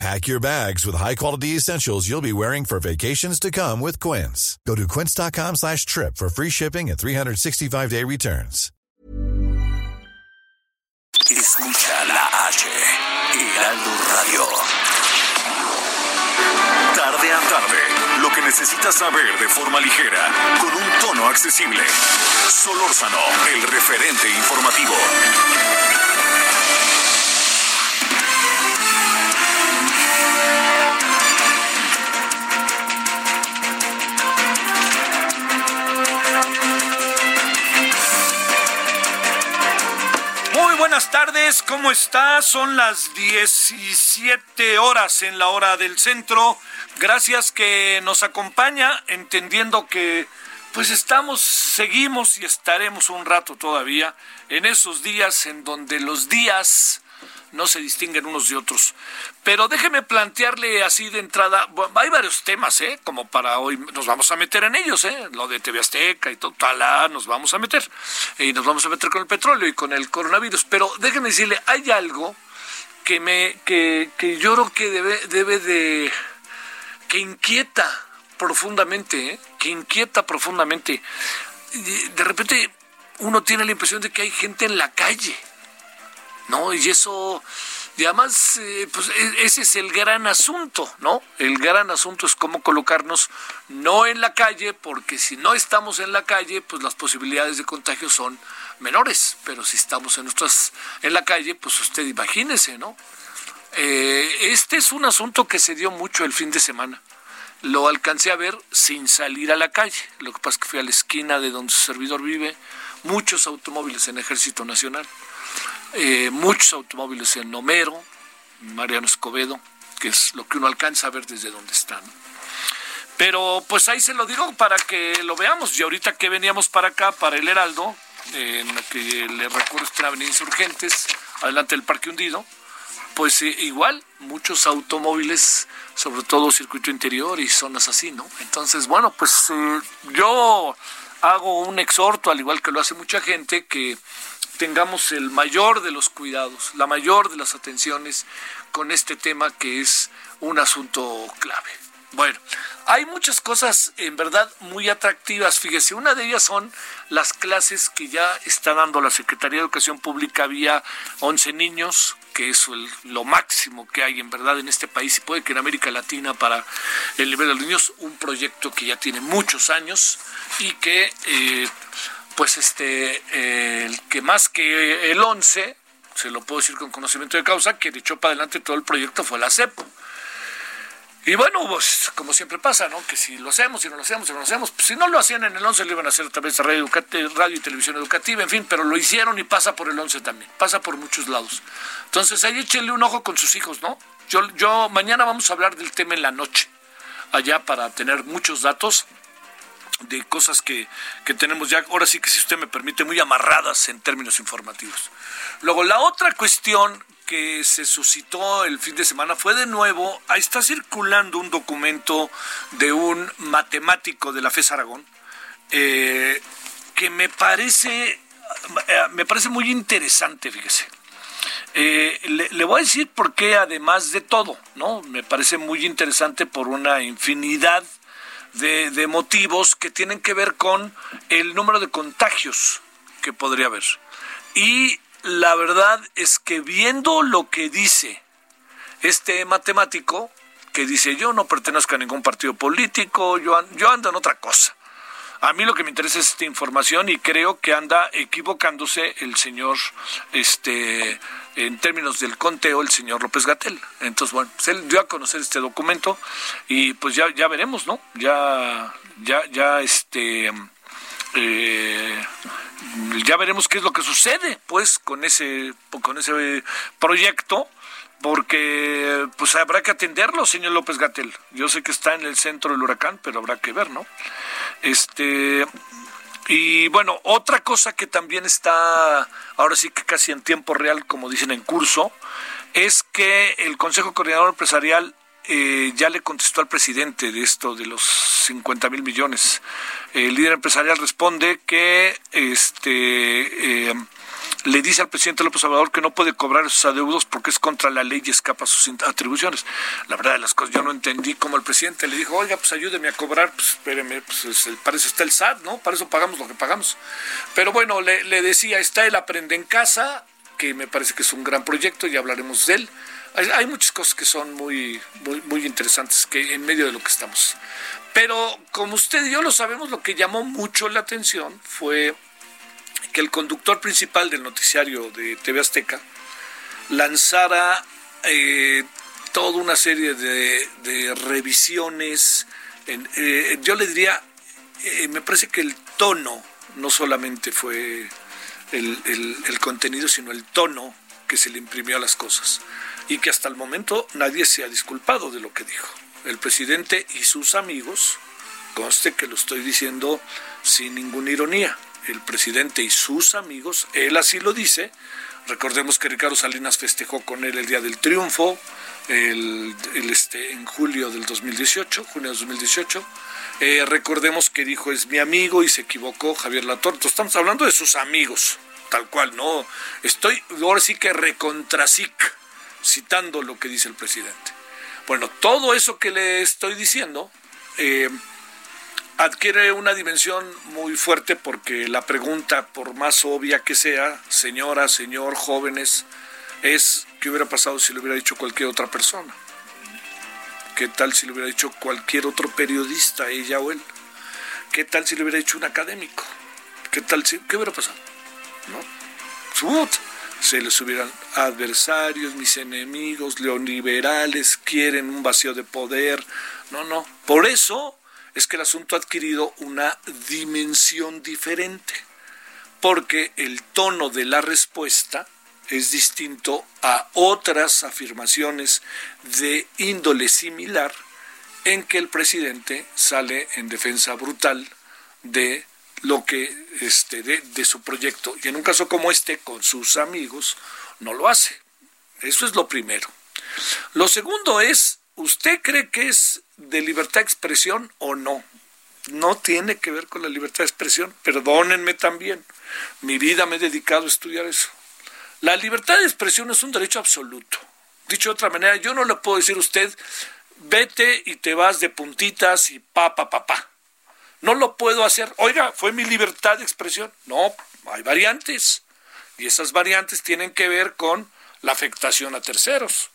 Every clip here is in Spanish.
Pack your bags with high-quality essentials you'll be wearing for vacations to come with Quince. Go to quince.com slash trip for free shipping and 365-day returns. Escucha la H, Heraldo Radio. Tarde a tarde, lo que necesitas saber de forma ligera, con un tono accesible. Solórzano, el referente informativo. Buenas tardes, ¿cómo está? Son las 17 horas en la hora del centro. Gracias que nos acompaña, entendiendo que pues estamos, seguimos y estaremos un rato todavía en esos días en donde los días no se distinguen unos de otros. Pero déjeme plantearle así de entrada, hay varios temas, ¿eh? Como para hoy nos vamos a meter en ellos, ¿eh? Lo de TV Azteca y todo, tal, nos vamos a meter. Y nos vamos a meter con el petróleo y con el coronavirus. Pero déjeme decirle, hay algo que me, que, que yo creo que debe, debe de, que inquieta profundamente, ¿eh? que inquieta profundamente. De repente uno tiene la impresión de que hay gente en la calle ¿no? Y eso, además, eh, pues e- ese es el gran asunto, ¿no? El gran asunto es cómo colocarnos no en la calle, porque si no estamos en la calle, pues las posibilidades de contagio son menores, pero si estamos en nuestras, en la calle, pues usted imagínese, ¿no? Eh, este es un asunto que se dio mucho el fin de semana. Lo alcancé a ver sin salir a la calle. Lo que pasa es que fui a la esquina de donde su servidor vive, muchos automóviles en Ejército Nacional eh, muchos automóviles en Homero, Mariano Escobedo, que es lo que uno alcanza a ver desde donde están. Pero pues ahí se lo digo para que lo veamos. Y ahorita que veníamos para acá, para el Heraldo, eh, en lo que le recuerdo está en Avenida Insurgentes, adelante del Parque Hundido, pues eh, igual muchos automóviles, sobre todo circuito interior y zonas así, ¿no? Entonces, bueno, pues eh, yo hago un exhorto, al igual que lo hace mucha gente, que tengamos el mayor de los cuidados, la mayor de las atenciones con este tema que es un asunto clave. Bueno, hay muchas cosas en verdad muy atractivas. Fíjese, una de ellas son las clases que ya está dando la Secretaría de Educación Pública vía 11 niños, que es lo máximo que hay en verdad en este país y puede que en América Latina para el nivel de los niños, un proyecto que ya tiene muchos años y que eh, pues este, eh, el que más que el 11, se lo puedo decir con conocimiento de causa, que echó para adelante todo el proyecto fue la CEPO. Y bueno, pues como siempre pasa, ¿no? Que si lo hacemos, si no lo hacemos, si no lo hacemos, pues, si no lo hacían en el 11 lo iban a hacer a través de radio, radio y televisión educativa, en fin, pero lo hicieron y pasa por el 11 también, pasa por muchos lados. Entonces ahí échenle un ojo con sus hijos, ¿no? Yo, yo mañana vamos a hablar del tema en la noche, allá para tener muchos datos de cosas que, que tenemos ya, ahora sí que si usted me permite, muy amarradas en términos informativos. Luego, la otra cuestión que se suscitó el fin de semana fue de nuevo, ahí está circulando un documento de un matemático de la FES Aragón, eh, que me parece, eh, me parece muy interesante, fíjese. Eh, le, le voy a decir por qué, además de todo, ¿no? Me parece muy interesante por una infinidad de, motivos que tienen que ver con el número de contagios que podría haber. Y la verdad es que viendo lo que dice este matemático, que dice yo no pertenezco a ningún partido político, yo ando en otra cosa. A mí lo que me interesa es esta información y creo que anda equivocándose el señor, este, en términos del conteo, el señor López Gatel. Entonces, bueno, pues él dio a conocer este documento y pues ya, ya veremos, ¿no? Ya, ya, ya, este, eh, ya veremos qué es lo que sucede, pues, con ese, con ese proyecto porque pues habrá que atenderlo, señor López Gatel. Yo sé que está en el centro del huracán, pero habrá que ver, ¿no? Este Y bueno, otra cosa que también está ahora sí que casi en tiempo real, como dicen en curso, es que el Consejo Coordinador Empresarial eh, ya le contestó al presidente de esto de los 50 mil millones. El líder empresarial responde que este eh, le dice al presidente López Obrador que no puede cobrar esos adeudos porque es contra la ley y escapa sus atribuciones. La verdad de las cosas, yo no entendí cómo el presidente le dijo, oiga, pues ayúdeme a cobrar, pues espéreme, pues para está el SAT, ¿no? Para eso pagamos lo que pagamos. Pero bueno, le, le decía, está el Aprende en Casa, que me parece que es un gran proyecto y hablaremos de él hay, muchas cosas que son muy, muy, muy interesantes que en medio de lo que estamos. Pero como usted y yo lo sabemos, lo que llamó mucho la atención fue que el conductor principal del noticiario de TV Azteca lanzara eh, toda una serie de, revisiones. Eh, yo le diría, eh, me parece que el tono no solamente fue el, el contenido, sino el tono que se le imprimió a las cosas y que hasta el momento nadie se ha disculpado de lo que dijo. El presidente y sus amigos, conste que lo estoy diciendo sin ninguna ironía, el presidente y sus amigos, él así lo dice, recordemos que Ricardo Salinas festejó con él el Día del Triunfo, el, este, en julio del 2018, junio del 2018, eh, recordemos que dijo es mi amigo y se equivocó Javier Latorto, estamos hablando de sus amigos, tal cual, no, estoy ahora sí que recontrasic citando lo que dice el presidente. Bueno, todo eso que le estoy diciendo eh, adquiere una dimensión muy fuerte porque la pregunta, por más obvia que sea, señora, señor, jóvenes, es qué hubiera pasado si lo hubiera dicho cualquier otra persona. ¿Qué tal si lo hubiera dicho cualquier otro periodista, ella o él? ¿Qué tal si lo hubiera dicho un académico? ¿Qué tal si, qué hubiera pasado? ¿No? se les hubieran adversarios, mis enemigos, neoliberales, quieren un vacío de poder. No, no. Por eso es que el asunto ha adquirido una dimensión diferente, porque el tono de la respuesta es distinto a otras afirmaciones de índole similar en que el presidente sale en defensa brutal de lo que este, de, su proyecto. Y en un caso como este, con sus amigos, no lo hace. Eso es lo primero. Lo segundo es, ¿usted cree que es de libertad de expresión o no? No tiene que ver con la libertad de expresión. Perdónenme también. Mi vida me he dedicado a estudiar eso. La libertad de expresión es un derecho absoluto. Dicho de otra manera, yo no le puedo decir a usted, vete y te vas de puntitas y pa, pa, pa, pa. No lo puedo hacer. Oiga, fue mi libertad de expresión. No, hay variantes. Y esas variantes tienen que ver con la afectación a terceros.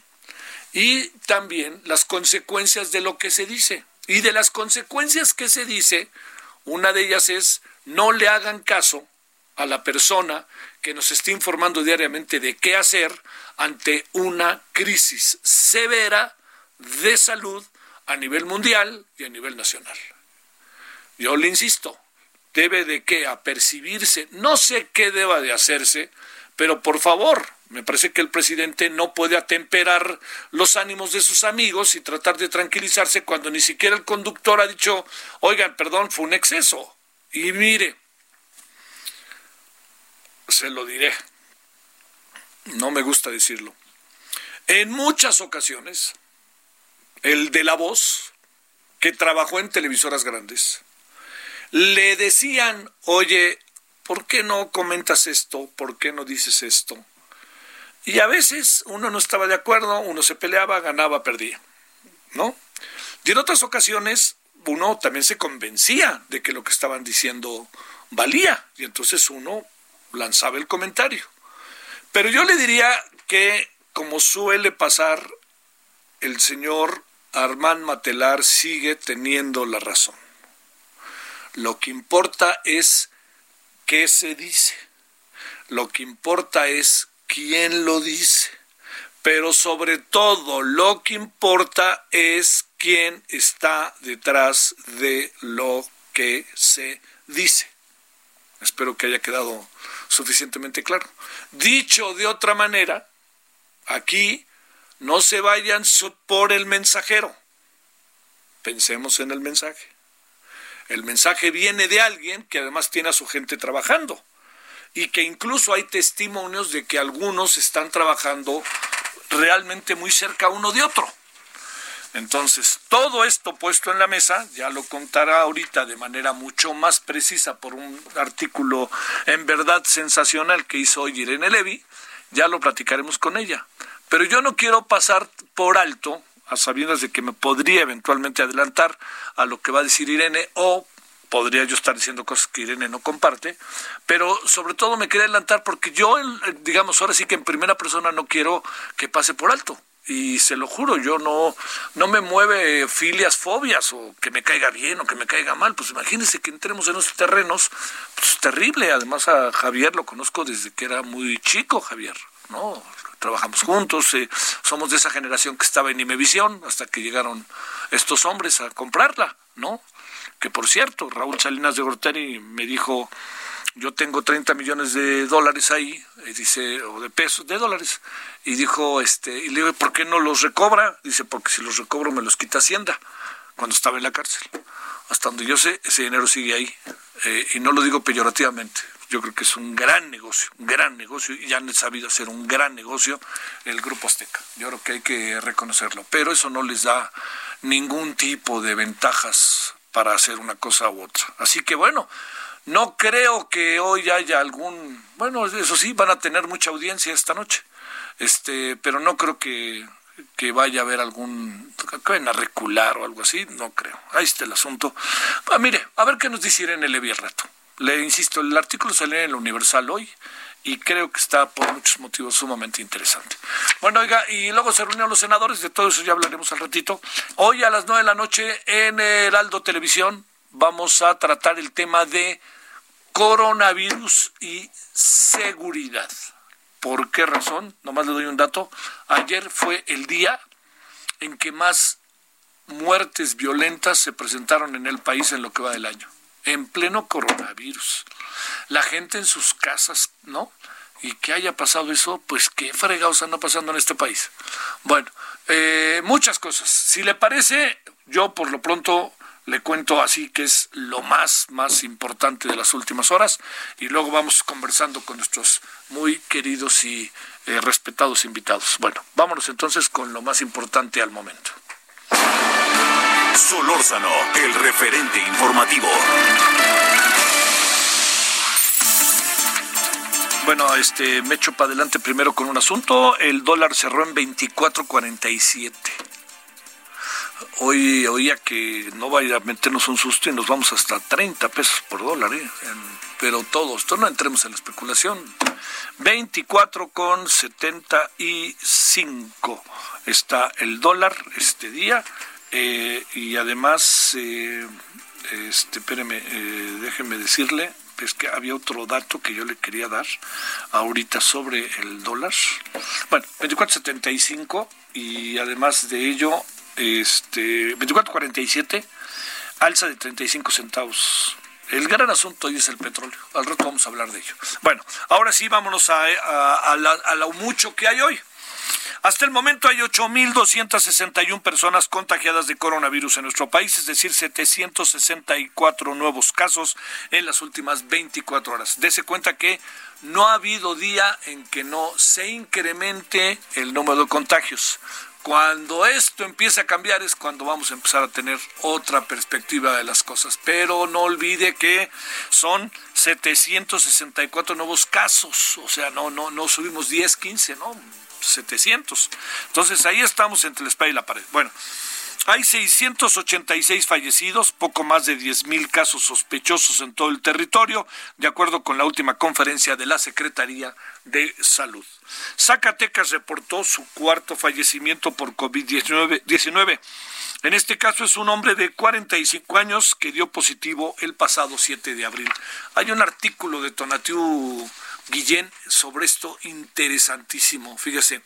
Y también las consecuencias de lo que se dice. Y de las consecuencias que se dice, una de ellas es no le hagan caso a la persona que nos esté informando diariamente de qué hacer ante una crisis severa de salud a nivel mundial y a nivel nacional. Yo le insisto, debe de qué apercibirse, no sé qué deba de hacerse, pero por favor, me parece que el presidente no puede atemperar los ánimos de sus amigos y tratar de tranquilizarse cuando ni siquiera el conductor ha dicho, oigan, perdón, fue un exceso. Y mire, se lo diré, no me gusta decirlo. En muchas ocasiones, el de la voz, que trabajó en televisoras grandes, le decían, oye, ¿por qué no comentas esto? ¿Por qué no dices esto? Y a veces uno no estaba de acuerdo, uno se peleaba, ganaba, perdía, ¿no? Y en otras ocasiones uno también se convencía de que lo que estaban diciendo valía, y entonces uno lanzaba el comentario. Pero yo le diría que, como suele pasar, el señor Armand Matelar sigue teniendo la razón. Lo que importa es qué se dice. Lo que importa es quién lo dice. Pero sobre todo lo que importa es quién está detrás de lo que se dice. Espero que haya quedado suficientemente claro. Dicho de otra manera, aquí no se vayan por el mensajero. Pensemos en el mensaje. El mensaje viene de alguien que además tiene a su gente trabajando y que incluso hay testimonios de que algunos están trabajando realmente muy cerca uno de otro. Entonces, todo esto puesto en la mesa, ya lo contará ahorita de manera mucho más precisa por un artículo en verdad sensacional que hizo hoy Irene Levy, ya lo platicaremos con ella. Pero yo no quiero pasar por alto, a sabiendas de que me podría eventualmente adelantar a lo que va a decir Irene o podría yo estar diciendo cosas que Irene no comparte, pero sobre todo me quería adelantar porque yo, digamos, ahora sí que en primera persona no quiero que pase por alto. Y se lo juro, yo no, no me mueve filias, fobias, o que me caiga bien o que me caiga mal. Pues imagínense que entremos en esos terrenos, pues terrible. Además a Javier lo conozco desde que era muy chico, Javier, ¿no? Trabajamos juntos, eh, somos de esa generación que estaba en Imevisión hasta que llegaron estos hombres a comprarla, ¿no? Que por cierto, Raúl Salinas de Gortari me dijo, yo tengo 30 millones de dólares ahí, dice, o de pesos, de dólares, y dijo, este, y le digo, ¿por qué no los recobra? Dice, porque si los recobro me los quita Hacienda, cuando estaba en la cárcel. Hasta donde yo sé, ese dinero sigue ahí, eh, y no lo digo peyorativamente, yo creo que es un gran negocio, un gran negocio, y ya han sabido hacer un gran negocio el Grupo Azteca. Yo creo que hay que reconocerlo, pero eso no les da ningún tipo de ventajas para hacer una cosa u otra. Así que bueno, no creo que hoy haya algún, bueno, eso sí, van a tener mucha audiencia esta noche, este, pero no creo que, que vaya a haber algún, que vayan a recular o algo así, no creo. Ahí está el asunto. Ah, mire, a ver qué nos dice Irene Levy el rato. Le insisto, el artículo salió en el Universal hoy y creo que está por muchos motivos sumamente interesante. Bueno, oiga, y luego se reunieron los senadores, de todo eso ya hablaremos al ratito. Hoy a las nueve de la noche en el Aldo Televisión vamos a tratar el tema de coronavirus y seguridad. ¿Por qué razón? Nomás le doy un dato. Ayer fue el día en que más muertes violentas se presentaron en el país en lo que va del año, en pleno coronavirus la gente en sus casas, ¿no? Y que haya pasado eso, pues qué fregados anda pasando en este país. Bueno, eh, muchas cosas. Si le parece, yo por lo pronto le cuento así que es lo más, más importante de las últimas horas y luego vamos conversando con nuestros muy queridos y eh, respetados invitados. Bueno, vámonos entonces con lo más importante al momento. Solórzano, el referente informativo. Bueno, este, me echo para adelante primero con un asunto. El dólar cerró en 24.47. Hoy oía que no vaya a meternos un susto y nos vamos hasta 30 pesos por dólar, ¿eh? pero todos, esto no entremos en la especulación. 24,75 está el dólar este día eh, y además, eh, este, espéreme, eh, déjeme decirle, es que había otro dato que yo le quería dar ahorita sobre el dólar. Bueno, 24.75 y además de ello, este 24.47, alza de 35 centavos. El gran asunto hoy es el petróleo. Al rato vamos a hablar de ello. Bueno, ahora sí vámonos a, a, a lo mucho que hay hoy. Hasta el momento hay 8.261 personas contagiadas de coronavirus en nuestro país, es decir, 764 nuevos casos en las últimas 24 horas. Dese cuenta que no ha habido día en que no se incremente el número de contagios. Cuando esto empiece a cambiar es cuando vamos a empezar a tener otra perspectiva de las cosas. Pero no olvide que son 764 nuevos casos. O sea, no, no, no subimos 10, 15, ¿no? 700. Entonces ahí estamos entre la espalda y la pared. Bueno, hay 686 fallecidos, poco más de 10 mil casos sospechosos en todo el territorio, de acuerdo con la última conferencia de la Secretaría de Salud. Zacatecas reportó su cuarto fallecimiento por COVID-19. En este caso es un hombre de 45 años que dio positivo el pasado 7 de abril. Hay un artículo de Tonatiu Guillén sobre esto interesantísimo. Fíjese,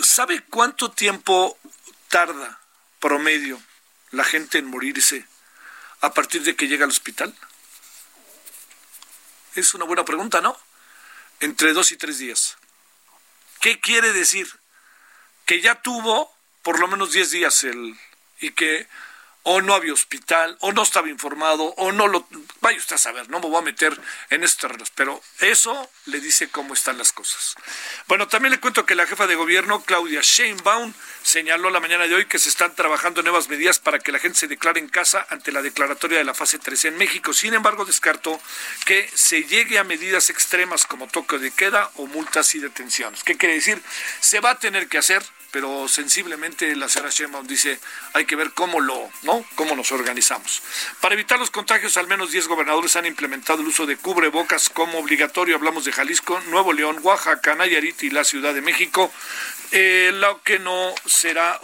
¿sabe cuánto tiempo tarda promedio la gente en morirse a partir de que llega al hospital? Es una buena pregunta, ¿no? Entre dos y tres días. ¿Qué quiere decir? Que ya tuvo por lo menos diez días el, y que o no había hospital, o no estaba informado, o no lo... Vaya usted a saber, no me voy a meter en estos terrenos, pero eso le dice cómo están las cosas. Bueno, también le cuento que la jefa de gobierno, Claudia Sheinbaum, señaló la mañana de hoy que se están trabajando nuevas medidas para que la gente se declare en casa ante la declaratoria de la fase 3 en México. Sin embargo, descartó que se llegue a medidas extremas como toque de queda o multas y detenciones. ¿Qué quiere decir? Se va a tener que hacer pero sensiblemente la señora Sheinbaum dice hay que ver cómo lo, ¿no? Cómo nos organizamos. Para evitar los contagios, al menos 10 gobernadores han implementado el uso de cubrebocas como obligatorio. Hablamos de Jalisco, Nuevo León, Oaxaca, Nayarit y la Ciudad de México. Eh, lo que no será,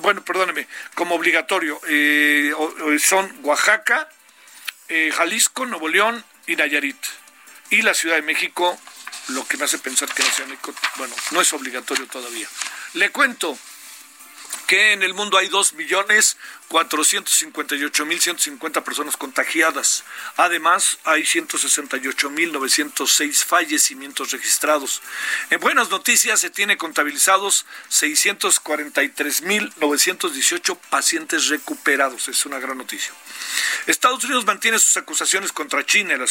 bueno, perdóneme, como obligatorio eh, son Oaxaca, eh, Jalisco, Nuevo León y Nayarit. Y la Ciudad de México, lo que me hace pensar que no bueno, no es obligatorio todavía. Le cuento que en el mundo hay dos millones 458.150 personas contagiadas. Además, hay 168.906 fallecimientos registrados. En buenas noticias, se tiene contabilizados 643.918 pacientes recuperados. Es una gran noticia. Estados Unidos mantiene sus acusaciones contra China. El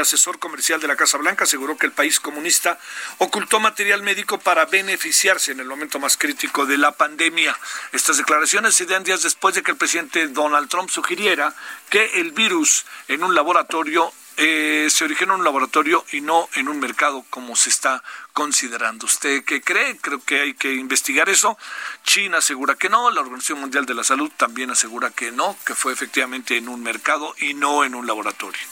asesor comercial de la Casa Blanca aseguró que el país comunista ocultó material médico para beneficiarse en el momento más crítico de la pandemia. Estas declaraciones se dan días después de que el presidente Donald Trump sugiriera que el virus en un laboratorio eh, se originó en un laboratorio y no en un mercado como se está considerando. ¿Usted qué cree? Creo que hay que investigar eso. China asegura que no, la Organización Mundial de la Salud también asegura que no, que fue efectivamente en un mercado y no en un laboratorio.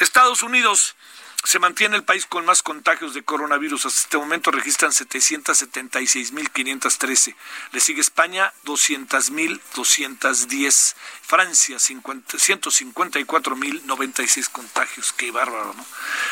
Estados Unidos se mantiene el país con más contagios de coronavirus. Hasta este momento registran 776.513. Le sigue España, 200.210. Francia, 154.096 contagios. Qué bárbaro, ¿no?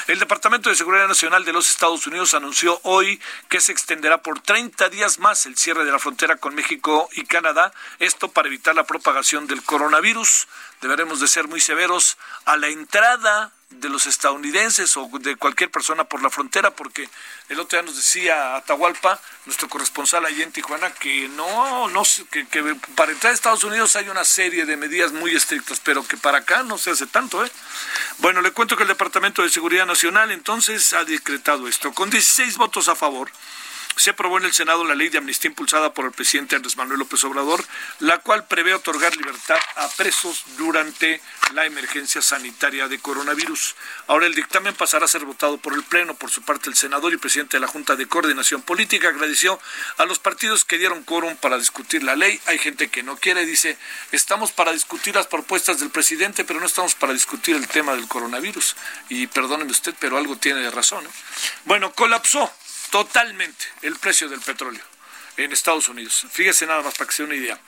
El Departamento de Seguridad Nacional de los Estados Unidos anunció hoy que se extenderá por 30 días más el cierre de la frontera con México y Canadá. Esto para evitar la propagación del coronavirus. Deberemos de ser muy severos a la entrada de los estadounidenses o de cualquier persona por la frontera, porque el otro día nos decía Atahualpa, nuestro corresponsal allí en Tijuana, que no, no que, para entrar a Estados Unidos hay una serie de medidas muy estrictas, pero que para acá no se hace tanto, ¿eh? Bueno, le cuento que el Departamento de Seguridad Nacional entonces ha decretado esto, con 16 votos a favor se aprobó en el Senado la ley de amnistía impulsada por el presidente Andrés Manuel López Obrador, la cual prevé otorgar libertad a presos durante la emergencia sanitaria de coronavirus. Ahora el dictamen pasará a ser votado por el Pleno. Por su parte, el senador y presidente de la Junta de Coordinación Política agradeció a los partidos que dieron quórum para discutir la ley. Hay gente que no quiere, dice, estamos para discutir las propuestas del presidente, pero no estamos para discutir el tema del coronavirus. Y perdóneme usted, pero algo tiene de razón. Bueno, colapsó totalmente el precio del petróleo en Estados Unidos. Fíjese nada más para que se una idea.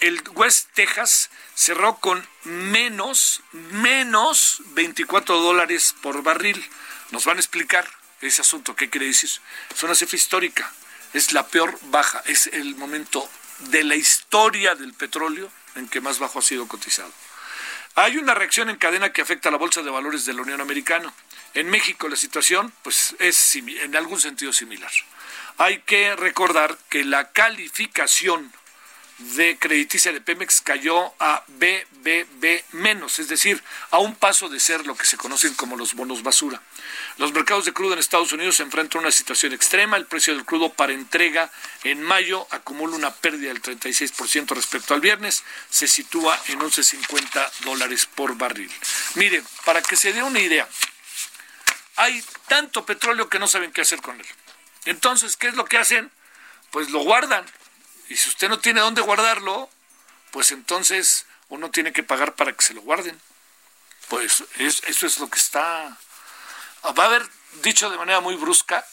El West Texas cerró con menos, menos 24 dólares por barril. Nos van a explicar ese asunto, qué quiere decir. Es una cifra histórica, es la peor baja, es el momento de la historia del petróleo en que más bajo ha sido cotizado. Hay una reacción en cadena que afecta a la Bolsa de Valores de la Unión Americana. En México la situación pues, es en algún sentido similar. Hay que recordar que la calificación de crediticia de Pemex cayó a BBB menos, es decir, a un paso de ser lo que se conocen como los bonos basura. Los mercados de crudo en Estados Unidos se enfrentan a una situación extrema. El precio del crudo para entrega en mayo acumula una pérdida del 36% respecto al viernes. Se sitúa en 11.50 dólares por barril. Miren, para que se dé una idea, hay tanto petróleo que no saben qué hacer con él. Entonces, ¿qué es lo que hacen? Pues lo guardan. Y si usted no tiene dónde guardarlo, pues entonces uno tiene que pagar para que se lo guarden. Pues eso es lo que está... Va a haber dicho de manera muy brusca,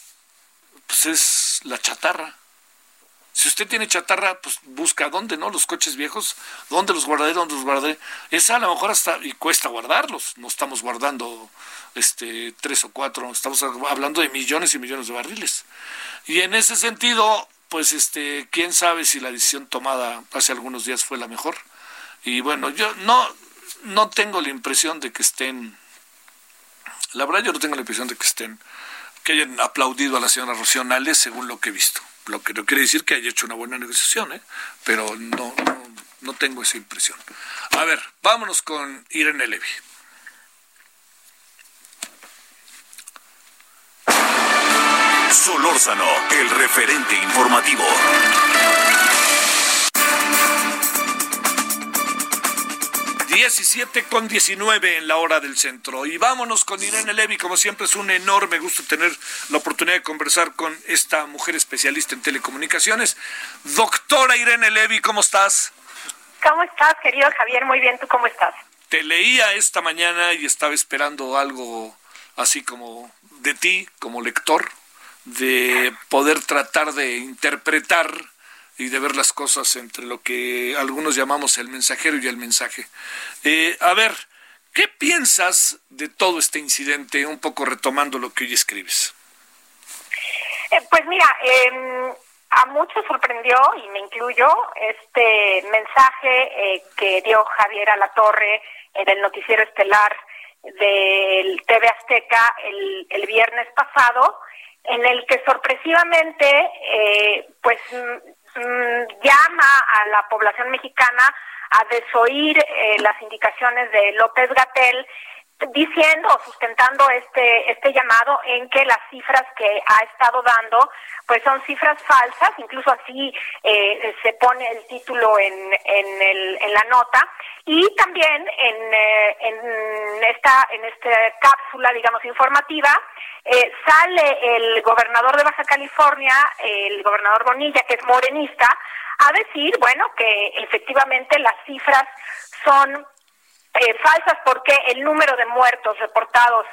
pues es la chatarra. Si usted tiene chatarra, pues busca dónde, ¿no? Los coches viejos, ¿dónde los guardaré? ¿Dónde los guardaré? Esa a lo mejor hasta, y cuesta guardarlos. No estamos guardando este tres o cuatro, estamos hablando de millones y millones de barriles. Y en ese sentido, pues este, quién sabe si la decisión tomada hace algunos días fue la mejor. Y bueno, yo no, no tengo la impresión de que estén, la verdad yo no tengo la impresión de que estén, que hayan aplaudido a la señora Rocío según lo que he visto. Lo que no quiere decir que haya hecho una buena negociación, ¿eh? pero no, no tengo esa impresión. A ver, vámonos con Irene Levy. Solórzano, el referente informativo. 17 con 19 en la hora del centro. Y vámonos con Irene Levy. Como siempre es un enorme gusto tener la oportunidad de conversar con esta mujer especialista en telecomunicaciones. Doctora Irene Levy, ¿cómo estás? ¿Cómo estás, querido Javier? Muy bien, ¿tú cómo estás? Te leía esta mañana y estaba esperando algo así como de ti, como lector, de poder tratar de interpretar y de ver las cosas entre lo que algunos llamamos el mensajero y el mensaje. Eh, a ver, ¿qué piensas de todo este incidente, un poco retomando lo que hoy escribes? Eh, pues mira, em, a muchos sorprendió, y me incluyo, este mensaje eh, que dio Javier a la Torre en el noticiero estelar del TV Azteca el, el viernes pasado, en el que sorpresivamente, pues Mm, llama a la población mexicana a desoír eh, las indicaciones de López Gatel diciendo o sustentando este este llamado en que las cifras que ha estado dando pues son cifras falsas incluso así eh, se pone el título en en, el, en la nota. Y también en, eh, en esta en esta cápsula digamos informativa eh, sale el gobernador de Baja California, el gobernador Bonilla, que es morenista, a decir, bueno, que efectivamente las cifras son eh, falsas porque el número de muertos reportados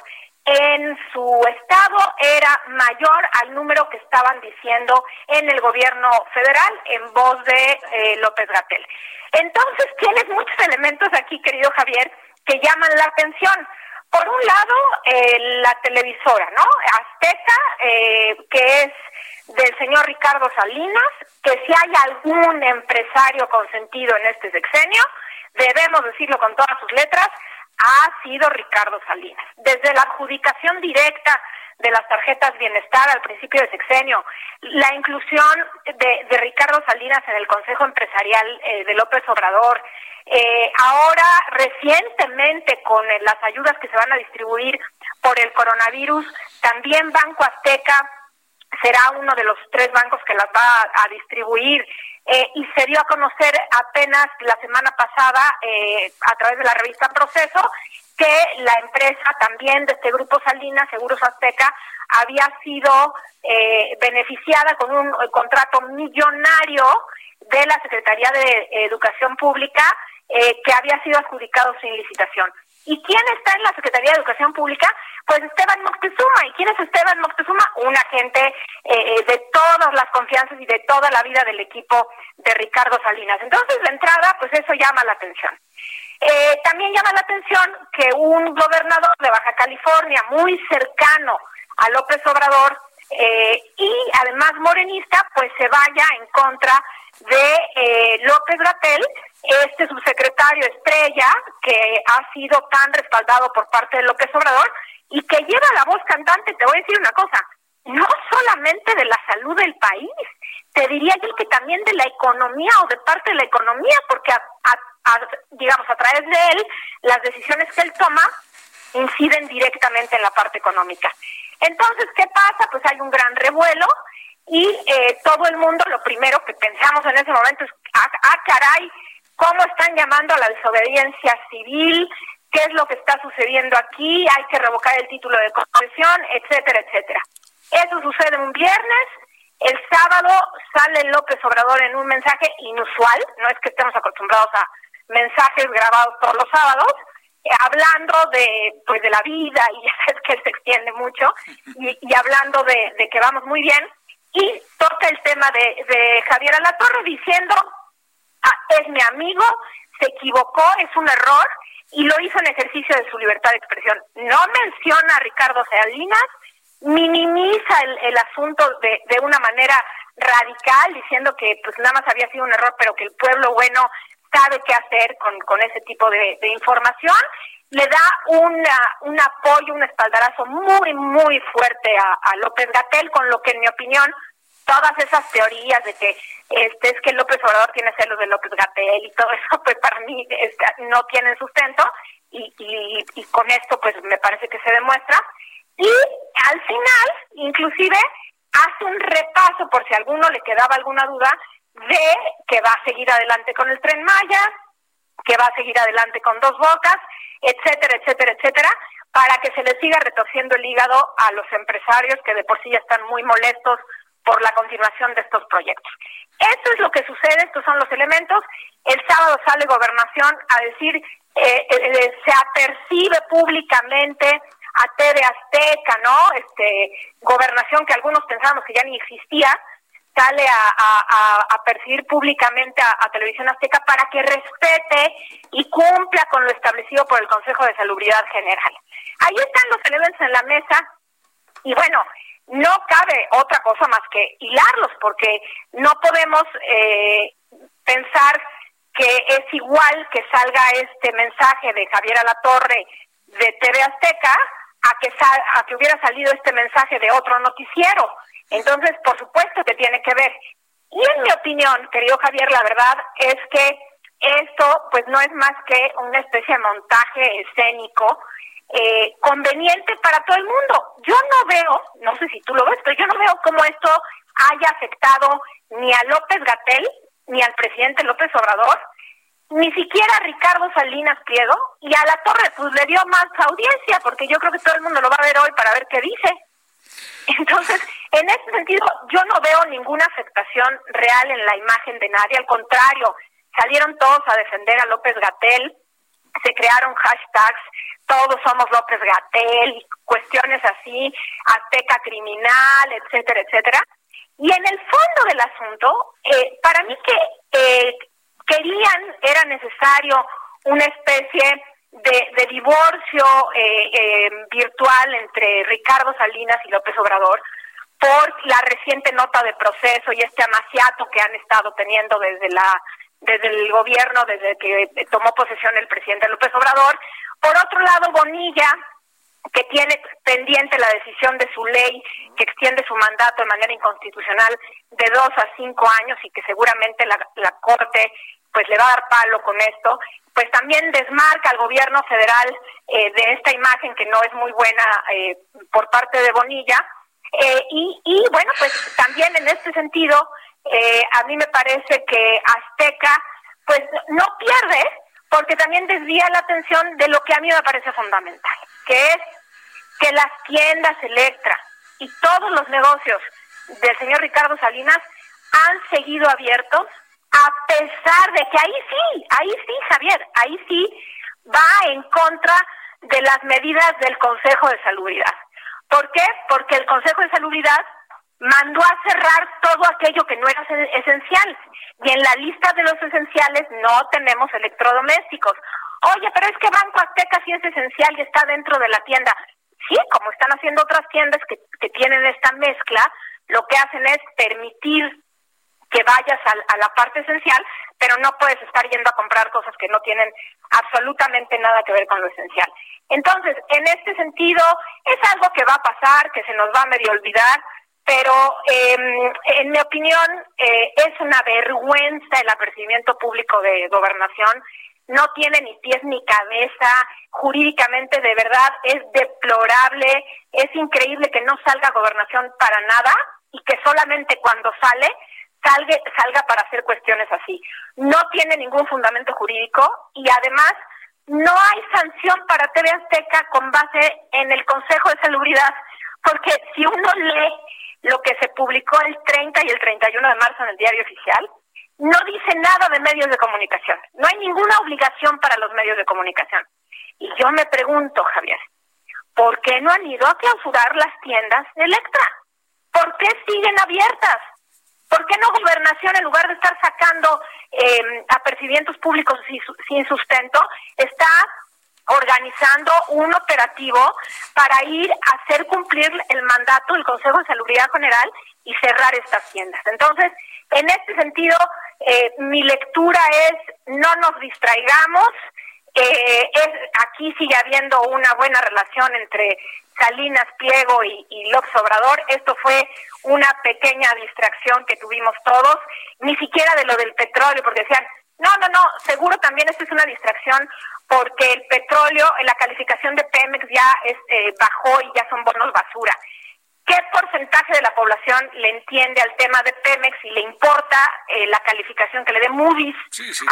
en su estado era mayor al número que estaban diciendo en el gobierno federal en voz de eh, López Gatel. Entonces tienes muchos elementos aquí, querido Javier, que llaman la atención. Por un lado, eh, la televisora, ¿no? Azteca, eh, que es del señor Ricardo Salinas, que si hay algún empresario consentido en este sexenio, debemos decirlo con todas sus letras, ha sido Ricardo Salinas. Desde la adjudicación directa de las tarjetas bienestar al principio del sexenio, la inclusión de, Ricardo Salinas en el Consejo Empresarial eh, de López Obrador, eh, ahora recientemente con las ayudas que se van a distribuir por el coronavirus, también Banco Azteca será uno de los tres bancos que las va a, distribuir eh, y se dio a conocer apenas la semana pasada a través de la revista Proceso que la empresa también de este grupo Salinas, Seguros Azteca, había sido eh, beneficiada con un eh, contrato millonario de la Secretaría de Educación Pública eh, que había sido adjudicado sin licitación. ¿Y quién está en la Secretaría de Educación Pública? Pues Esteban Moctezuma. ¿Y quién es Esteban Moctezuma? Un agente de todas las confianzas y de toda la vida del equipo de Ricardo Salinas. Entonces, de entrada, pues eso llama la atención. Eh, también llama la atención que un gobernador de Baja California muy cercano a López Obrador eh, y además morenista, pues se vaya en contra de eh, López Gratel, este subsecretario estrella que ha sido tan respaldado por parte de López Obrador y que lleva la voz cantante, te voy a decir una cosa, no solamente de la salud del país, te diría yo que también de la economía o de parte de la economía, porque a, digamos, a través de él, las decisiones que él toma inciden directamente en la parte económica. Entonces, ¿qué pasa? Pues hay un gran revuelo y eh, todo el mundo lo primero que pensamos en ese momento es, ah, ah, caray, ¿cómo están llamando a la desobediencia civil? ¿Qué es lo que está sucediendo aquí? Hay que revocar el título de concesión, etcétera, etcétera. Eso sucede un viernes, el sábado sale López Obrador en un mensaje inusual, no es que estemos acostumbrados a mensajes grabados todos los sábados, eh, hablando de pues de la vida y ya sabes que se extiende mucho y, hablando de, que vamos muy bien y toca el tema de, de Javier Alatorre diciendo ah, es mi amigo, se equivocó, es un error y lo hizo en ejercicio de su libertad de expresión. No menciona a Ricardo Salinas, minimiza el, el asunto de, de una manera radical, diciendo que pues nada más había sido un error, pero que el pueblo bueno sabe qué hacer con, con ese tipo de, información, le da una, un apoyo, un espaldarazo muy, muy fuerte a, López Gatel, con lo que en mi opinión todas esas teorías de que este es que López Obrador tiene celos de López Gatel y todo eso, pues para mí este, no tienen sustento y, y, y con esto pues me parece que se demuestra. Y al final, inclusive, hace un repaso, por si a alguno le quedaba alguna duda, de que va a seguir adelante con el tren Maya, que va a seguir adelante con dos bocas, etcétera, etcétera, etcétera, para que se le siga retorciendo el hígado a los empresarios que de por sí ya están muy molestos por la continuación de estos proyectos. Esto es lo que sucede, estos son los elementos. El sábado sale gobernación a decir, eh, eh, eh se apercibe públicamente a TV Azteca, ¿no? Este, gobernación que algunos pensábamos que ya ni existía, sale a, a, percibir públicamente a, Televisión Azteca para que respete y cumpla con lo establecido por el Consejo de Salubridad General. Ahí están los elementos en la mesa y bueno, no cabe otra cosa más que hilarlos porque no podemos eh, pensar que es igual que salga este mensaje de Javier Alatorre de TV Azteca a que, a que hubiera salido este mensaje de otro noticiero. Entonces, por supuesto que tiene que ver. Y en mi opinión, querido Javier, la verdad es que esto pues no es más que una especie de montaje escénico eh, conveniente para todo el mundo. Yo no veo, no sé si tú lo ves, pero yo no veo cómo esto haya afectado ni a López Gatel ni al presidente López Obrador, ni siquiera a Ricardo Salinas Pliego y a la Torre pues le dio más audiencia porque yo creo que todo el mundo lo va a ver hoy para ver qué dice. Entonces, en ese sentido, yo no veo ninguna afectación real en la imagen de nadie, al contrario, salieron todos a defender a López Gatel, se crearon hashtags, todos somos López Gatel, cuestiones así, azteca criminal, etcétera, etcétera. Y en el fondo del asunto, eh, para mí que eh, querían, era necesario una especie de, divorcio eh, eh, virtual entre Ricardo Salinas y López Obrador por la reciente nota de proceso y este amaciato que han estado teniendo desde la desde el gobierno, desde que tomó posesión el presidente López Obrador. Por otro lado, Bonilla, que tiene pendiente la decisión de su ley que extiende su mandato de manera inconstitucional de dos a cinco años y que seguramente la, la Corte pues le va a dar palo con esto, pues también desmarca al gobierno federal eh, de esta imagen que no es muy buena eh, por parte de Bonilla. Eh, y, y bueno, pues también en este sentido, a mí me parece que Azteca pues no pierde porque también desvía la atención de lo que a mí me parece fundamental, que es que las tiendas Electra y todos los negocios del señor Ricardo Salinas han seguido abiertos a pesar de que ahí sí, ahí sí, Javier, ahí sí va en contra de las medidas del Consejo de Salubridad. ¿Por qué? Porque el Consejo de Salubridad mandó a cerrar todo aquello que no era esencial. Y en la lista de los esenciales no tenemos electrodomésticos. Oye, pero es que Banco Azteca sí es esencial y está dentro de la tienda. Sí, como están haciendo otras tiendas que, que tienen esta mezcla, lo que hacen es permitir que vayas a, la parte esencial, pero no puedes estar yendo a comprar cosas que no tienen absolutamente nada que ver con lo esencial. Entonces, en este sentido, es algo que va a pasar, que se nos va a medio olvidar, pero em, en mi opinión eh, es una vergüenza el apercibimiento público de gobernación. No tiene ni pies ni cabeza, jurídicamente de verdad es deplorable, es increíble que no salga gobernación para nada y que solamente cuando sale salga, salga para hacer cuestiones así. No tiene ningún fundamento jurídico y además no hay sanción para TV Azteca con base en el Consejo de Salubridad, porque si uno lee lo que se publicó el 30 y el 31 de marzo en el diario oficial, no dice nada de medios de comunicación. No hay ninguna obligación para los medios de comunicación. Y yo me pregunto, Javier, ¿por qué no han ido a clausurar las tiendas Electra? ¿Por qué siguen abiertas? ¿Por qué no gobernación, en lugar de estar sacando eh, apercibimientos públicos sin sustento, está organizando un operativo para ir a hacer cumplir el mandato del Consejo de Salubridad General y cerrar estas tiendas? Entonces, en este sentido, eh, mi lectura es no nos distraigamos. Eh, aquí sigue habiendo una buena relación entre Salinas, Pliego y, y López Obrador. Esto fue una pequeña distracción que tuvimos todos, ni siquiera de lo del petróleo, porque decían, no, no, no, seguro también esto es una distracción porque el petróleo en la calificación de Pemex ya es, eh, bajó y ya son bonos basura. ¿Qué porcentaje de la población le entiende al tema de Pemex y le importa eh, la calificación que le dé Moody's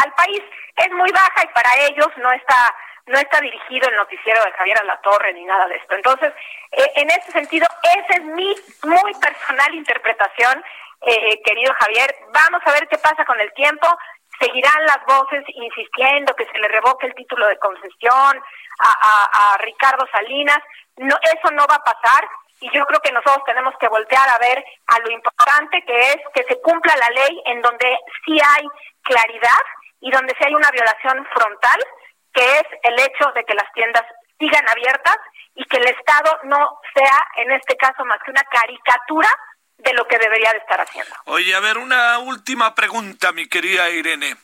al país? Es muy baja y para ellos no está no está dirigido el noticiero de Javier Alatorre ni nada de esto. Entonces, eh, en ese sentido, esa es mi muy personal interpretación, eh, querido Javier. Vamos a ver qué pasa con el tiempo. Seguirán las voces insistiendo que se le revoque el título de concesión a, a Ricardo Salinas. No, eso no va a pasar y yo creo que nosotros tenemos que voltear a ver a lo importante que es que se cumpla la ley en donde sí hay claridad y donde sí hay una violación frontal, que es el hecho de que las tiendas sigan abiertas y que el Estado no sea, en este caso, más que una caricatura de lo que debería de estar haciendo. Oye, a ver, una última pregunta, mi querida Irene.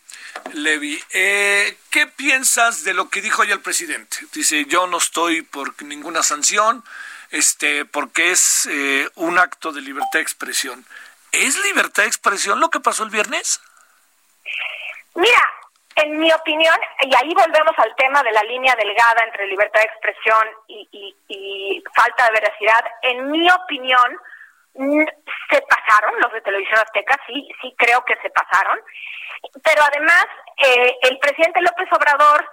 Levi, eh, ¿qué piensas de lo que dijo hoy el presidente? Dice, yo no estoy por ninguna sanción, este, porque es eh, un acto de libertad de expresión. ¿Es libertad de expresión lo que pasó el viernes? Mira, en mi opinión, y ahí volvemos al tema de la línea delgada entre libertad de expresión y, y falta de veracidad, en mi opinión, se pasaron los de Televisión Azteca, sí, sí creo que se pasaron, pero además eh, el presidente López Obrador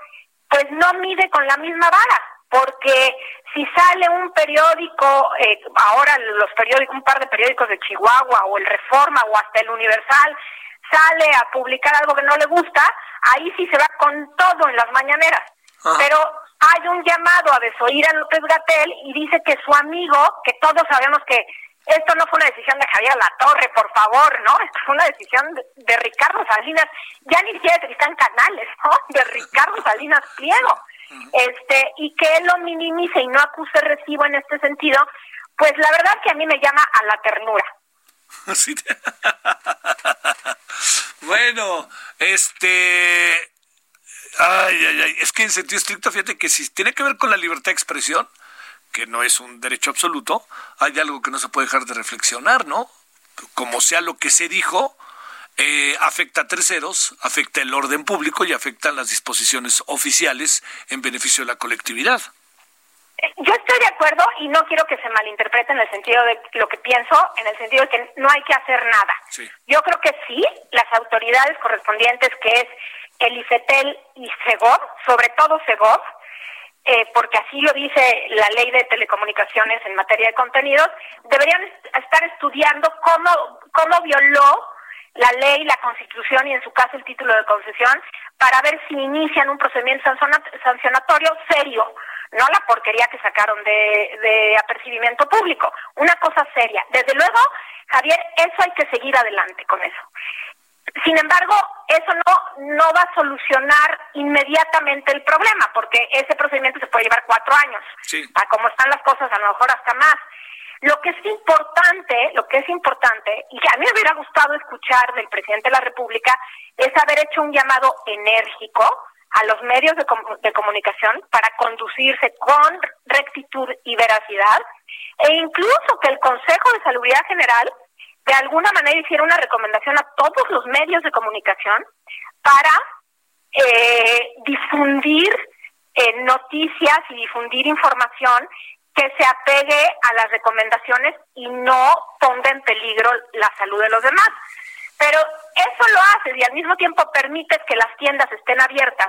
pues no mide con la misma vara porque si sale un periódico, eh, ahora los periódicos, un par de periódicos de Chihuahua o el Reforma o hasta el Universal, sale a publicar algo que no le gusta, ahí sí se va con todo en las mañaneras. Pero hay un llamado a desoír a López Gatel y dice que su amigo, que todos sabemos que esto no fue una decisión de Javier La Torre, por favor, ¿no? Esto fue una decisión de, Ricardo Salinas, ya ni siquiera de Cristán Canales, ¿no? De Ricardo Salinas Pliego este y que él lo minimice y no acuse recibo en este sentido, pues la verdad que a mí me llama a la ternura. bueno, este... Ay. Es que en sentido estricto, fíjate que si tiene que ver con la libertad de expresión, que no es un derecho absoluto, hay algo que no se puede dejar de reflexionar, ¿no? Como sea lo que se dijo, eh, afecta a terceros, afecta el orden público y afecta las disposiciones oficiales en beneficio de la colectividad. Yo estoy de acuerdo y no quiero que se malinterprete en el sentido de lo que pienso, en el sentido de que no hay que hacer nada. Yo creo que sí, las autoridades correspondientes, que es el IFETEL y SEGOV, sobre todo SEGOV, eh, porque así lo dice la ley de telecomunicaciones en materia de contenidos, deberían estar estudiando cómo, cómo violó la ley, la constitución y en su caso el título de concesión para ver si inician un procedimiento sancionatorio serio, no la porquería que sacaron de, de apercibimiento público, una cosa seria. Desde luego, Javier, eso hay que seguir adelante con eso. Sin embargo, eso no, no va a solucionar inmediatamente el problema, porque ese procedimiento se puede llevar cuatro años. Sí. A como están las cosas, a lo mejor hasta más. Lo que es importante, lo que es importante, y que a mí me hubiera gustado escuchar del presidente de la República, es haber hecho un llamado enérgico a los medios de, de comunicación para conducirse con rectitud y veracidad, e incluso que el Consejo de Salubridad General de alguna manera hiciera una recomendación a todos los medios de comunicación para eh, difundir eh, noticias y difundir información que se apegue a las recomendaciones y no ponga en peligro la salud de los demás. Pero eso lo haces y al mismo tiempo permites que las tiendas estén abiertas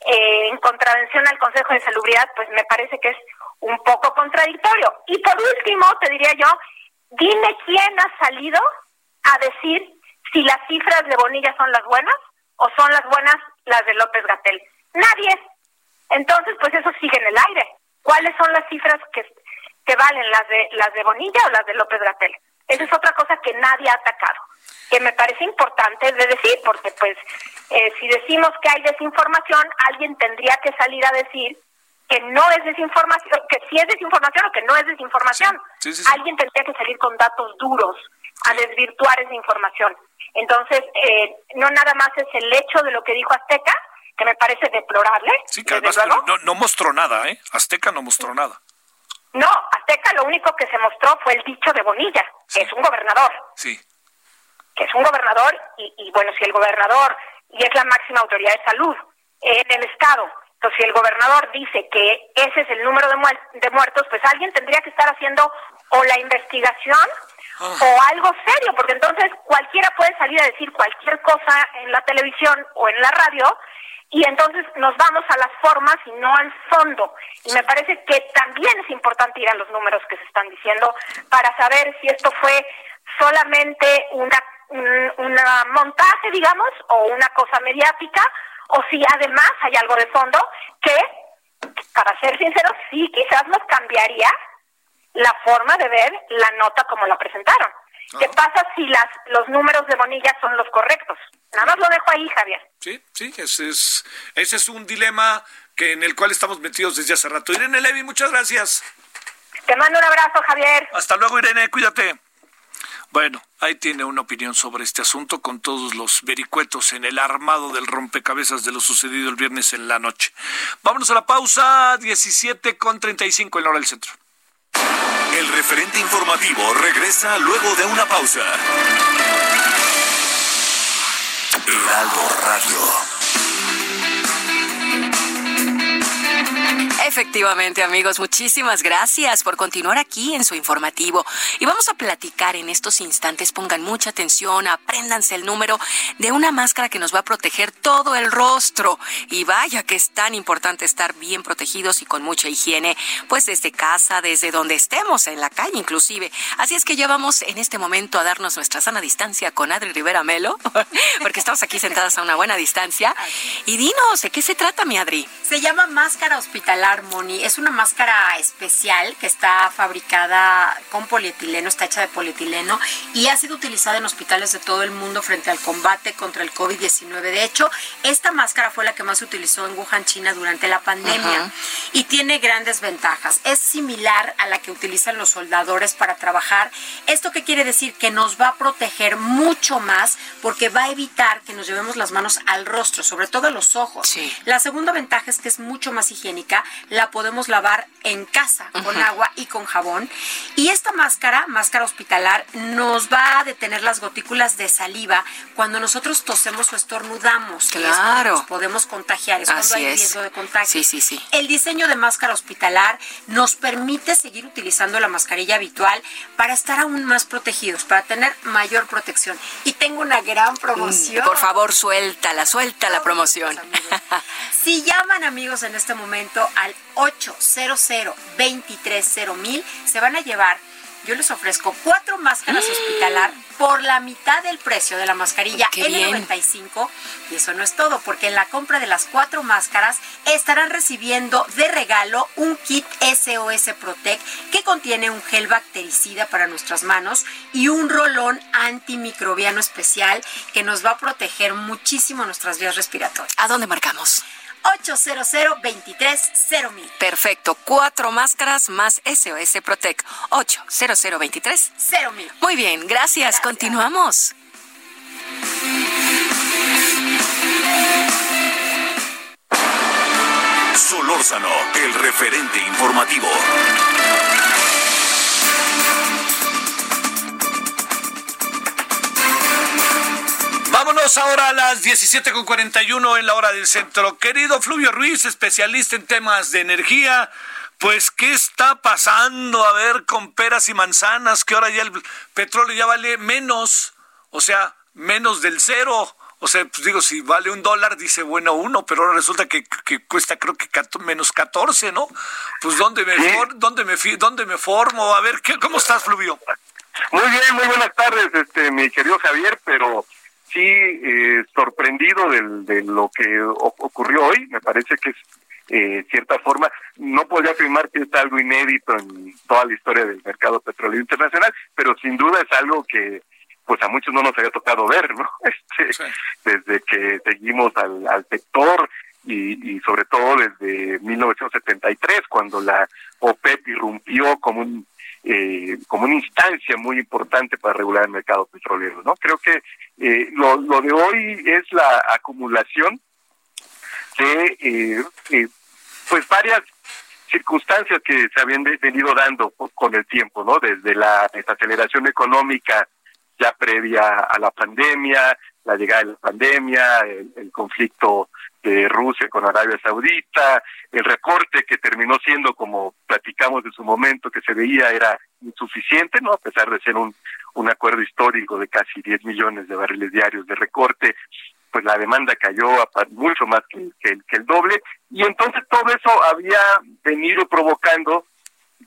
eh, en contravención al Consejo de Salubridad, pues me parece que es un poco contradictorio. Y por último, te diría yo, dime quién ha salido a decir si las cifras de Bonilla son las buenas o son las buenas las de López Gatel. Nadie. Entonces, pues eso sigue en el aire cuáles son las cifras que, que valen, las de, las de Bonilla o las de López Gatel. Esa es otra cosa que nadie ha atacado, que me parece importante de decir, porque pues eh, si decimos que hay desinformación, alguien tendría que salir a decir que no es desinformación, que sí es desinformación o que no es desinformación. alguien tendría que salir con datos duros a desvirtuar esa información. Entonces, eh, no nada más es el hecho de lo que dijo Azteca, que me parece deplorable. Sí, que además no, mostró nada, ¿eh? Azteca no mostró nada. No, Azteca lo único que se mostró fue el dicho de Bonilla, que es un gobernador. Sí. Que es un gobernador y, y bueno, si el gobernador, y es la máxima autoridad de salud en el Estado, entonces si el gobernador dice que ese es el número de, de muertos, pues alguien tendría que estar haciendo o la investigación ah. o algo serio, porque entonces cualquiera puede salir a decir cualquier cosa en la televisión o en la radio y entonces nos vamos a las formas y no al fondo. Y me parece que también es importante ir a los números que se están diciendo para saber si esto fue solamente una, una montaje, digamos, o una cosa mediática, o si además hay algo de fondo que, para ser sinceros, sí quizás nos cambiaría la forma de ver la nota como la presentaron. ¿Qué pasa si las, los números de Bonilla son los correctos? Nada más lo dejo ahí, Javier. Sí, sí, ese es, ese es un dilema que en el cual estamos metidos desde hace rato. Irene Levi, muchas gracias. Te mando un abrazo, Javier. Hasta luego, Irene, cuídate. Bueno, ahí tiene una opinión sobre este asunto con todos los vericuetos en el armado del rompecabezas de lo sucedido el viernes en la noche. Vámonos a la pausa, 17 con 35 en la hora del centro. El referente informativo regresa luego de una pausa. Heraldo Radio. Efectivamente, amigos, muchísimas gracias por continuar aquí en su informativo. Y vamos a platicar en estos instantes. Pongan mucha atención, apréndanse el número de una máscara que nos va a proteger todo el rostro. Y vaya que es tan importante estar bien protegidos y con mucha higiene, pues desde casa, desde donde estemos, en la calle inclusive. Así es que ya vamos en este momento a darnos nuestra sana distancia con Adri Rivera Melo, porque estamos aquí sentadas a una buena distancia. Y dinos, ¿de qué se trata, mi Adri? Se llama máscara hospitalar es una máscara especial que está fabricada con polietileno, está hecha de polietileno y ha sido utilizada en hospitales de todo el mundo frente al combate contra el COVID-19. De hecho, esta máscara fue la que más se utilizó en Wuhan, China durante la pandemia y tiene grandes ventajas. Es similar a la que utilizan los soldadores para trabajar. ¿Esto qué quiere decir? Que nos va a proteger mucho más porque va a evitar que nos llevemos las manos al rostro, sobre todo a los ojos. La segunda ventaja es que es mucho más higiénica la podemos lavar en casa con agua y con jabón. Y esta máscara, máscara hospitalar, nos va a detener las gotículas de saliva cuando nosotros tosemos o estornudamos. Claro. podemos contagiar, es cuando hay riesgo de contagio. Sí, sí, sí. El diseño de máscara hospitalar nos permite seguir utilizando la mascarilla habitual para estar aún más protegidos, para tener mayor protección. Y tengo una gran promoción. por favor, suéltala, suelta la promoción. si llaman amigos en este momento al 800 230 se van a llevar yo les ofrezco cuatro máscaras mm. hospitalar por la mitad del precio de la mascarilla N95. Y eso no es todo, porque en la compra de las cuatro máscaras estarán recibiendo de regalo un kit SOS Protect que contiene un gel bactericida para nuestras manos y un rolón antimicrobiano especial que nos va a proteger muchísimo nuestras vías respiratorias. ¿A dónde marcamos? 800 mil. Perfecto. Cuatro máscaras más SOS Protect. 800 mil. Muy bien, gracias. Continuamos. Solórzano, el referente informativo. Vámonos ahora a las 17.41 en la hora del centro. Querido Fluvio Ruiz, especialista en temas de energía, pues ¿qué está pasando? A ver, con peras y manzanas, que ahora ya el petróleo ya vale menos, o sea, menos del cero. O sea, pues digo, si vale un dólar, dice, bueno, uno, pero ahora resulta que, cuesta creo que menos 14, ¿no? Pues ¿dónde me, dónde me, dónde me formo? A ver, ¿qué, ¿cómo estás, Fluvio? Muy bien, muy buenas tardes, este, mi querido Javier, pero sí eh, sorprendido de lo que ocurrió hoy. Me parece que es, eh, cierta forma, no podría afirmar que es algo inédito en toda la historia del mercado petrolero internacional, pero sin duda es algo que pues a muchos no nos había tocado ver, ¿no? Este, Desde que seguimos al, al sector y, y sobre todo desde 1973, cuando la OPEP irrumpió como un eh, como una instancia muy importante para regular el mercado petrolero. no Creo que eh, lo, lo de hoy es la acumulación de eh, pues varias circunstancias que se habían venido dando con el tiempo, ¿no? Desde la desaceleración económica ya previa a la pandemia, la llegada de la pandemia, el, conflicto de Rusia con Arabia Saudita, el recorte que terminó siendo, como platicamos de su momento, que se veía era insuficiente, ¿no? A pesar de ser un, un acuerdo histórico de casi 10 millones de barriles diarios de recorte, pues la demanda cayó a mucho más que, que, el doble, y entonces todo eso había venido provocando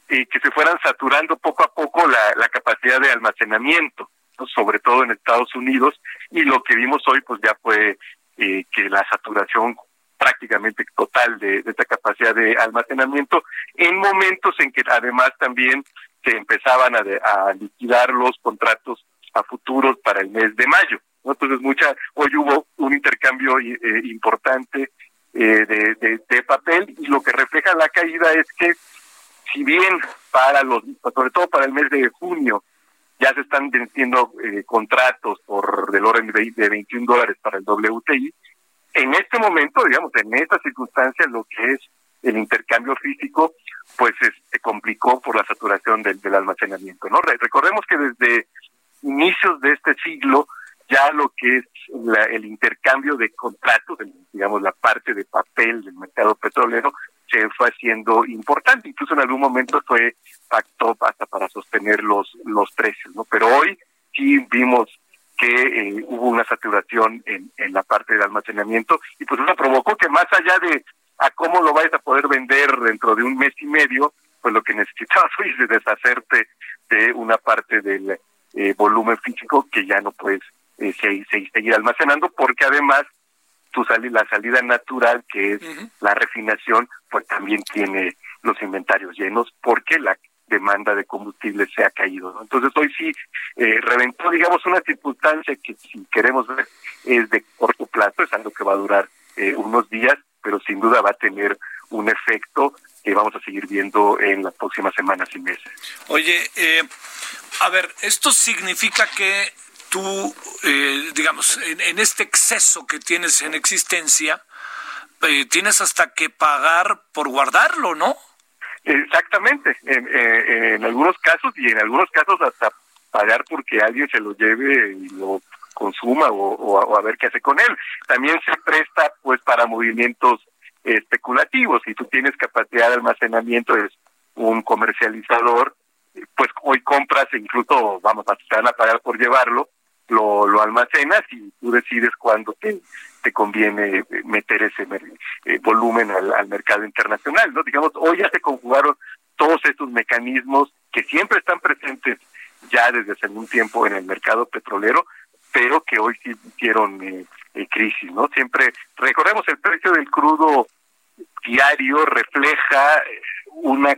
eh, que se fueran saturando poco a poco la, la capacidad de almacenamiento sobre todo en Estados Unidos, y lo que vimos hoy pues ya fue eh, que la saturación prácticamente total de, esta capacidad de almacenamiento en momentos en que además también se empezaban a, liquidar los contratos a futuros para el mes de mayo. Entonces, mucha hoy hubo un intercambio eh, importante eh, de, de, papel y lo que refleja la caída es que si bien para los, sobre todo para el mes de junio, ya se están venciendo eh, contratos por del orden de, de 21 dólares para el WTI. En este momento, digamos, en estas circunstancias, lo que es el intercambio físico, pues se complicó por la saturación del, almacenamiento. Recordemos que desde inicios de este siglo, ya lo que es el intercambio de contratos, digamos, la parte de papel del mercado petrolero, se fue haciendo importante. Incluso en algún momento fue pacto hasta para sostener los, los precios, ¿no? Pero hoy sí vimos que eh, hubo una saturación en, en la parte de almacenamiento y pues eso provocó que más allá de a cómo lo vais a poder vender dentro de un mes y medio, pues lo que necesitabas hoy es deshacerte de una parte del eh, volumen físico que ya no puedes eh, seguir almacenando porque además la salida natural que es la refinación pues también tiene los inventarios llenos porque la demanda de combustible se ha caído. Entonces hoy sí eh, reventó, digamos, una circunstancia que si queremos ver es de corto plazo, es algo que va a durar eh, unos días, pero sin duda va a tener un efecto que vamos a seguir viendo en las próximas semanas y meses. Oye, eh, a ver, esto significa que tú, eh, digamos, en, este exceso que tienes en existencia, eh, tienes hasta que pagar por guardarlo, ¿no? Exactamente, en, algunos casos y en algunos casos hasta pagar porque alguien se lo lleve y lo consuma o, a ver qué hace con él. También se presta pues para movimientos especulativos. Si tú tienes capacidad de almacenamiento, es un comercializador, pues hoy compras e incluso, vamos, a te van a pagar por llevarlo, lo, lo almacenas y tú decides cuándo te, conviene meter ese eh, volumen al, mercado internacional, ¿no? Digamos, hoy ya se conjugaron todos estos mecanismos que siempre están presentes ya desde hace algún tiempo en el mercado petrolero, pero que hoy sí hicieron eh, eh, crisis, ¿no? Siempre, recordemos, el precio del crudo diario refleja una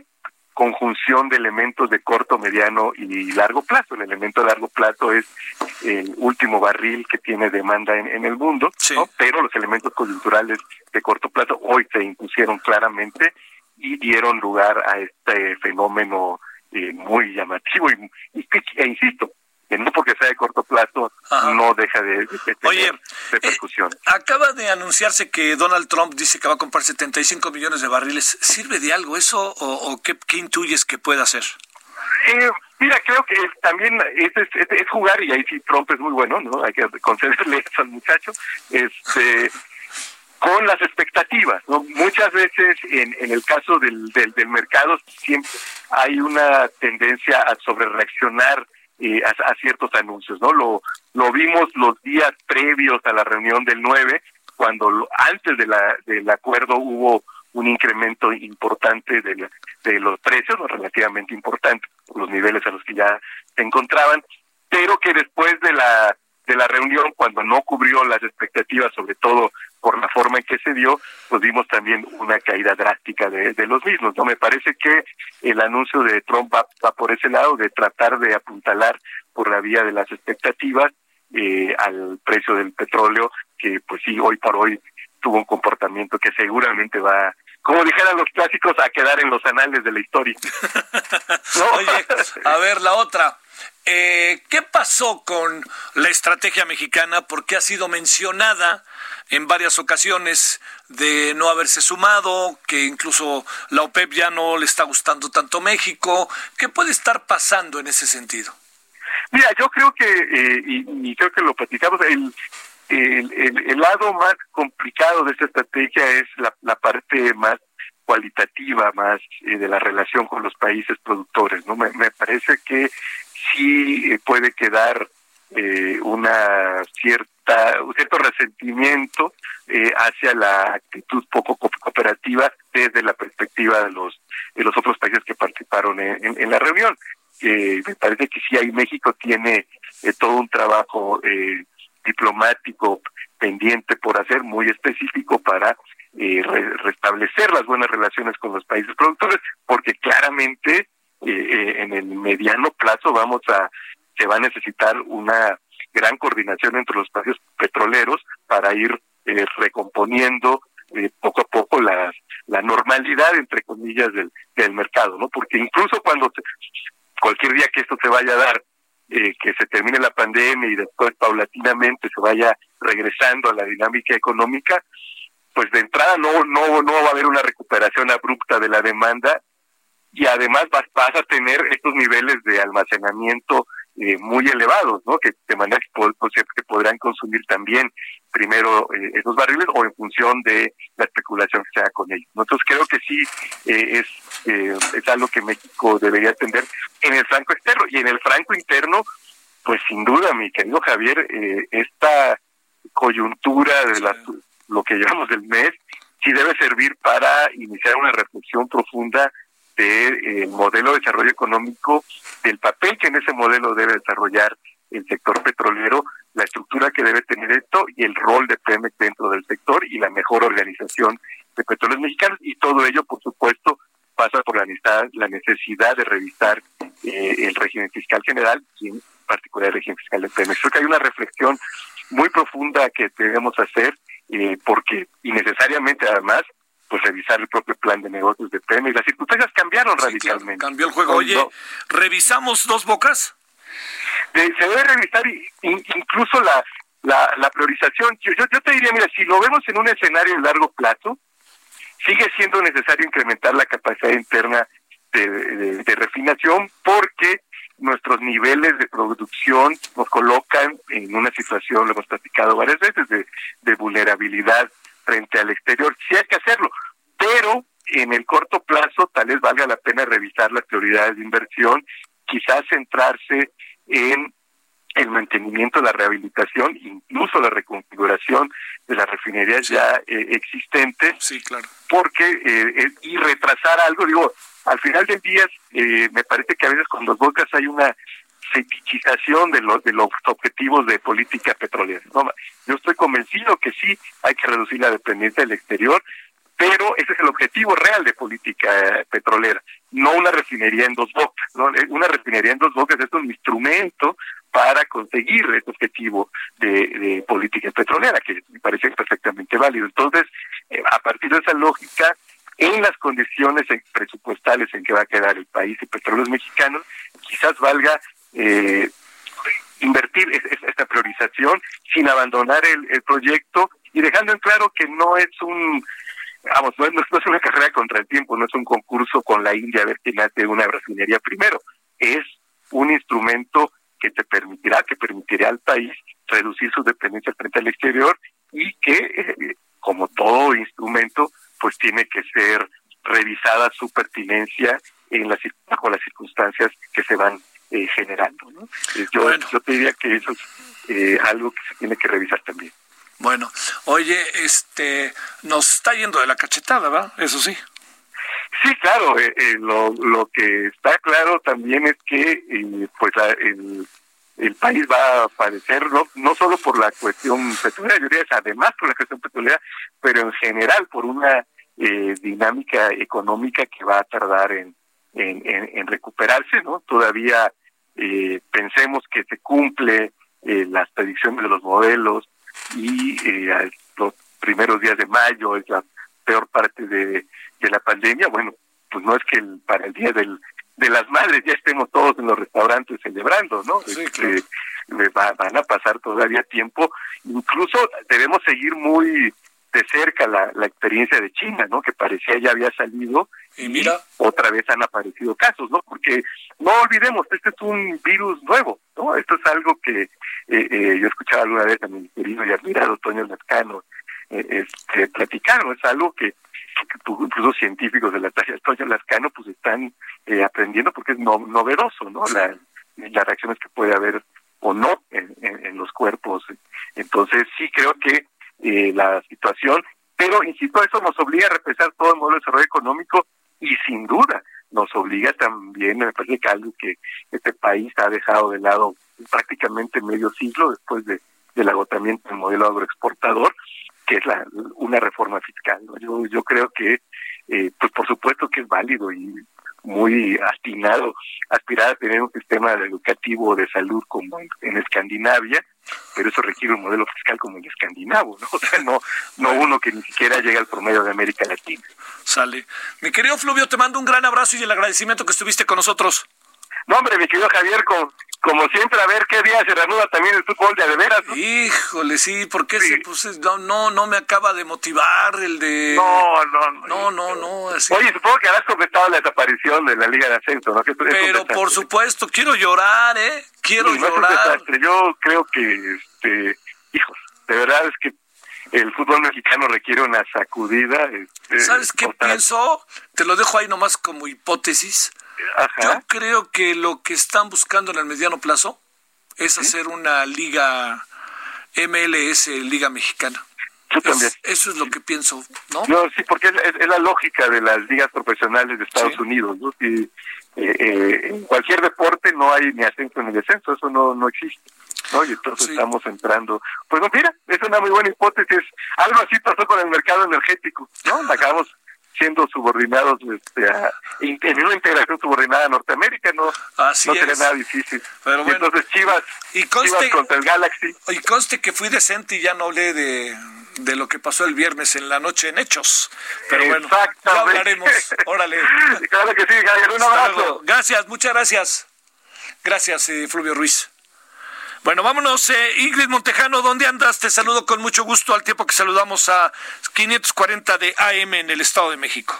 conjunción de elementos de corto, mediano y largo plazo. El elemento de largo plazo es el último barril que tiene demanda en, el mundo, pero los elementos coyunturales de corto plazo hoy se impusieron claramente y dieron lugar a este fenómeno eh, muy llamativo y, y, e insisto, que no porque sea de corto plazo no deja de, tener Oye, repercusión. Eh, acaba de anunciarse que Donald Trump dice que va a comprar 75 millones de barriles. ¿Sirve de algo eso o, qué, intuyes que puede hacer? Eh, mira, creo que también es, es, jugar y ahí sí Trump es muy bueno, ¿no? Hay que concederle eso al muchacho. Este con las expectativas. ¿no? Muchas veces en, en el caso del, del, del mercado siempre hay una tendencia a sobrereaccionar eh, a, ciertos anuncios, ¿no? Lo, lo vimos los días previos a la reunión del 9, cuando antes de la, del acuerdo hubo un incremento importante de, de los precios, ¿no? relativamente importante, los niveles a los que ya se encontraban, pero que después de la de la reunión, cuando no cubrió las expectativas, sobre todo por la forma en que se dio, pues vimos también una caída drástica de, de los mismos. No me parece que el anuncio de Trump va, por ese lado de tratar de apuntalar por la vía de las expectativas eh, al precio del petróleo, que pues sí, hoy por hoy tuvo un comportamiento que seguramente va como dijeran los clásicos, a quedar en los anales de la historia. Oye, a ver, la otra. Eh, ¿qué pasó con la estrategia mexicana? Porque ha sido mencionada en varias ocasiones de no haberse sumado, que incluso la OPEP ya no le está gustando tanto México. ¿Qué puede estar pasando en ese sentido? Mira, yo creo que, eh, y, creo que lo platicamos, el, el, lado más complicado de esta estrategia es la, parte más cualitativa, más eh, de la relación con los países productores. no Me, parece que sí eh, puede quedar una cierta un cierto resentimiento hacia la actitud poco cooperativa desde la perspectiva de los de los otros países que participaron en la reunión. Me parece que sí, ahí México tiene eh, todo un trabajo eh, diplomático pendiente por hacer, muy específico para eh, restablecer las buenas relaciones con los países productores, porque claramente en el mediano plazo vamos a, se va a necesitar una gran coordinación entre los países petroleros para ir recomponiendo poco a poco la, la normalidad, entre comillas, del, del mercado, ¿no? Porque incluso cuando cualquier día que esto se vaya a dar, eh, que se termine la pandemia y después paulatinamente se vaya regresando a la dinámica económica, pues de entrada no no no va a haber una recuperación abrupta de la demanda y además vas, vas a tener estos niveles de almacenamiento eh, muy elevados, ¿no? Que de manera que, que podrán consumir también primero eh, esos barriles o en función de la especulación que se haga con ellos. Entonces creo que sí eh, es es algo que México debería atender en el franco externo y en el franco interno, pues sin duda, mi querido Javier, esta coyuntura de la, lo que llamamos del mes sí debe servir para iniciar una reflexión profunda del modelo de desarrollo económico, del papel que en ese modelo debe desarrollar el sector petrolero, la estructura que debe tener esto y el rol de Pemex dentro del sector y la mejor organización de petróleos mexicanos y todo ello, por supuesto, pasa por la necesidad, la necesidad de revisar eh, el régimen fiscal general y en particular el régimen fiscal de Pemex. Creo que hay una reflexión muy profunda que debemos hacer eh, porque innecesariamente además pues revisar el propio plan de negocios de Pemex. Las circunstancias cambiaron radicalmente. cambió el juego. Oye, ¿revisamos dos bocas? se debe revisar incluso la, la, priorización. Yo, yo, te diría, mira, si lo vemos en un escenario de largo plazo, sigue siendo necesario incrementar la capacidad interna de, de, refinación porque nuestros niveles de producción nos colocan en una situación, lo hemos platicado varias veces, de, de vulnerabilidad frente al exterior. Sí hay que hacerlo, pero en el corto plazo tal vez valga la pena revisar las prioridades de inversión, quizás centrarse en el mantenimiento, la rehabilitación, incluso la reconfiguración de las refinerías ya eh, existentes. Sí, claro. Porque, eh, y retrasar algo, digo, al final del día, eh, me parece que a veces con los bocas hay una fetichización de los de los objetivos de política petrolera. ¿no? Yo estoy convencido que sí hay que reducir la dependencia del exterior, pero ese es el objetivo real de política petrolera, no una refinería en dos bocas. ¿no? Una refinería en dos bocas es un instrumento para conseguir ese objetivo de, política petrolera, que me parece perfectamente válido. Entonces, eh, a partir de esa lógica, en las condiciones presupuestales en que va a quedar el país y petróleos mexicanos, quizás valga eh, invertir esta priorización sin abandonar el, proyecto y dejando en claro que no es un vamos, no, es una carrera contra el tiempo, no es un concurso con la India a ver quién hace una refinería primero, es un instrumento que te permitirá, que permitirá al país reducir su dependencia frente al exterior y que, eh, como todo instrumento, pues tiene que ser revisada su pertinencia en las, bajo las circunstancias que se van eh, generando. ¿no? Eh, yo, yo te diría que eso es eh, algo que se tiene que revisar también. Bueno, oye, este, nos está yendo de la cachetada, ¿verdad? Eso sí. Sí, claro. lo, lo que está claro también es que, pues, el, el país va a padecer no, no solo por la cuestión petrolera, yo diría además por la cuestión petrolera, pero en general por una dinámica económica que va a tardar en, en, en recuperarse, ¿no? Todavía eh, pensemos que se cumple eh, las predicciones de los modelos y eh, los primeros días de mayo es la peor parte de, de la pandemia, bueno, pues no es que para el día del, de las madres ya estemos todos en los restaurantes celebrando, ¿no? Sí, Este, van a pasar todavía tiempo. Incluso debemos seguir muy de cerca la, la experiencia de China, ¿no? Que parecía ya había salido y mira, otra vez han aparecido casos, ¿no? Porque no olvidemos, este es un virus nuevo, ¿no? Esto es algo que eh, eh, yo escuchaba alguna vez a mi querido y admirado Toño Lascano eh, este, platicar, ¿no? Es algo que, incluso científicos de la talla de Toño Lascano pues están eh, aprendiendo porque es no, novedoso, ¿no? La, las reacciones que puede haber o no en, en, los cuerpos. Entonces sí creo que eh, la situación, pero insisto, eso nos obliga a repensar todo el modelo de desarrollo económico y sin duda nos obliga también, me parece que algo que este país ha dejado de lado prácticamente medio siglo después de, del agotamiento del modelo agroexportador, que es la, una reforma fiscal. ¿no? Yo, yo creo que, eh, pues por supuesto que es válido y muy atinado aspirar a tener un sistema educativo de salud como en, Escandinavia, pero eso requiere un modelo fiscal como el escandinavo, ¿no? O sea, no, no uno que ni siquiera llega al promedio de América Latina. Sale. Mi querido Fluvio, te mando un gran abrazo y el agradecimiento que estuviste con nosotros. No, hombre, mi querido Javier, con, como siempre, a ver qué día se reanuda también el fútbol de, veras. Híjole, sí, porque sí. pues, no, no, no me acaba de motivar el de... No, no, no. No, no, no. Así. Oye, supongo que habrás comentado la desaparición de la Liga de Ascenso, ¿no? Que Pero por supuesto, quiero llorar, ¿eh? Quiero sí, llorar. Yo creo que, este, hijos, de verdad es que el fútbol mexicano requiere una sacudida. Este, ¿Sabes qué total. pienso? Te lo dejo ahí nomás como hipótesis. Ajá. Yo creo que lo que están buscando en el mediano plazo es ¿Sí? hacer una liga MLS, Liga Mexicana. Yo también. Es, eso es lo que pienso, ¿no? No, sí, porque es, es, es la lógica de las ligas profesionales de Estados sí. Unidos, ¿no? Si, eh, eh, en cualquier deporte no hay ni ascenso ni descenso, eso no, no existe. ¿no? Y entonces sí. estamos entrando. Pues no, mira, es una muy buena hipótesis. Algo así pasó con el mercado energético, ¿no? Acabamos siendo subordinados este, a, en una integración subordinada a Norteamérica, no, Así no sería es. nada difícil. Pero bueno, entonces Chivas, y conste, Chivas contra el Galaxy. Y conste que fui decente y ya no hablé de, de lo que pasó el viernes en la noche en Hechos. Pero bueno, ya hablaremos. Órale. claro que sí, Javier, un abrazo. Gracias, muchas gracias. Gracias, eh, Fluvio Ruiz. Bueno, vámonos. Eh, Ingrid Montejano, ¿dónde andas? Te saludo con mucho gusto al tiempo que saludamos a 540 de AM en el Estado de México.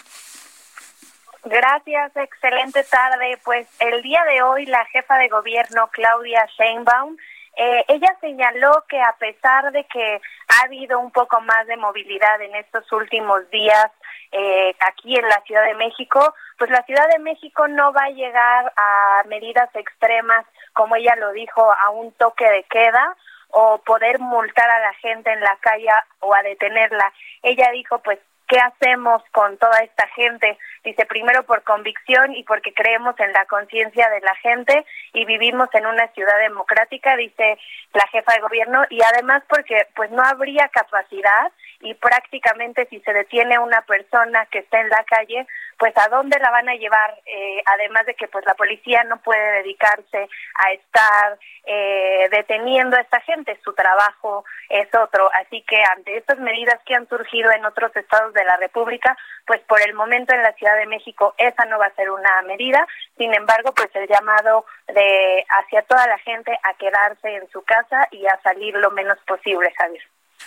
Gracias, excelente tarde. Pues el día de hoy la jefa de gobierno, Claudia Sheinbaum, eh, ella señaló que a pesar de que ha habido un poco más de movilidad en estos últimos días eh, aquí en la Ciudad de México, pues la Ciudad de México no va a llegar a medidas extremas, como ella lo dijo, a un toque de queda o poder multar a la gente en la calle o a detenerla. Ella dijo, pues, ¿qué hacemos con toda esta gente? Dice, primero por convicción y porque creemos en la conciencia de la gente y vivimos en una ciudad democrática, dice la jefa de gobierno, y además porque pues no habría capacidad y prácticamente si se detiene una persona que está en la calle, pues a dónde la van a llevar, eh, además de que pues la policía no puede dedicarse a estar eh, deteniendo a esta gente, su trabajo es otro, así que ante estas medidas que han surgido en otros estados de la República, pues por el momento en la Ciudad de México esa no va a ser una medida, sin embargo pues el llamado de hacia toda la gente a quedarse en su casa y a salir lo menos posible, Javier.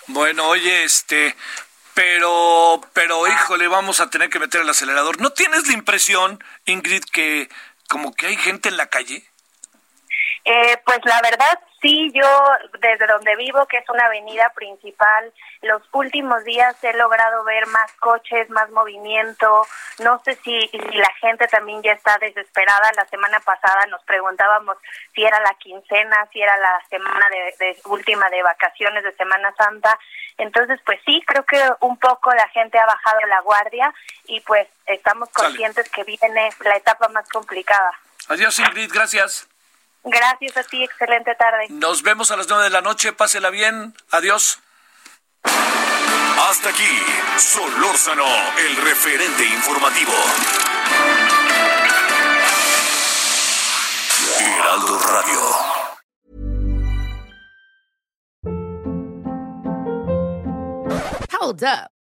Bueno, oye, este, pero, pero, híjole, vamos a tener que meter el acelerador. ¿No tienes la impresión, Ingrid, que como que hay gente en la calle? Eh, pues la verdad sí, yo desde donde vivo, que es una avenida principal, los últimos días he logrado ver más coches, más movimiento. No sé si, si la gente también ya está desesperada. La semana pasada nos preguntábamos si era la quincena, si era la semana de, de última de vacaciones de Semana Santa. Entonces, pues sí, creo que un poco la gente ha bajado la guardia y pues estamos conscientes que viene la etapa más complicada. Adiós, Ingrid, gracias. Gracias a ti, excelente tarde. Nos vemos a las nueve de la noche, pásela bien, adiós. Hasta aquí, Solórzano, el referente informativo. Heraldo Radio. Hold up.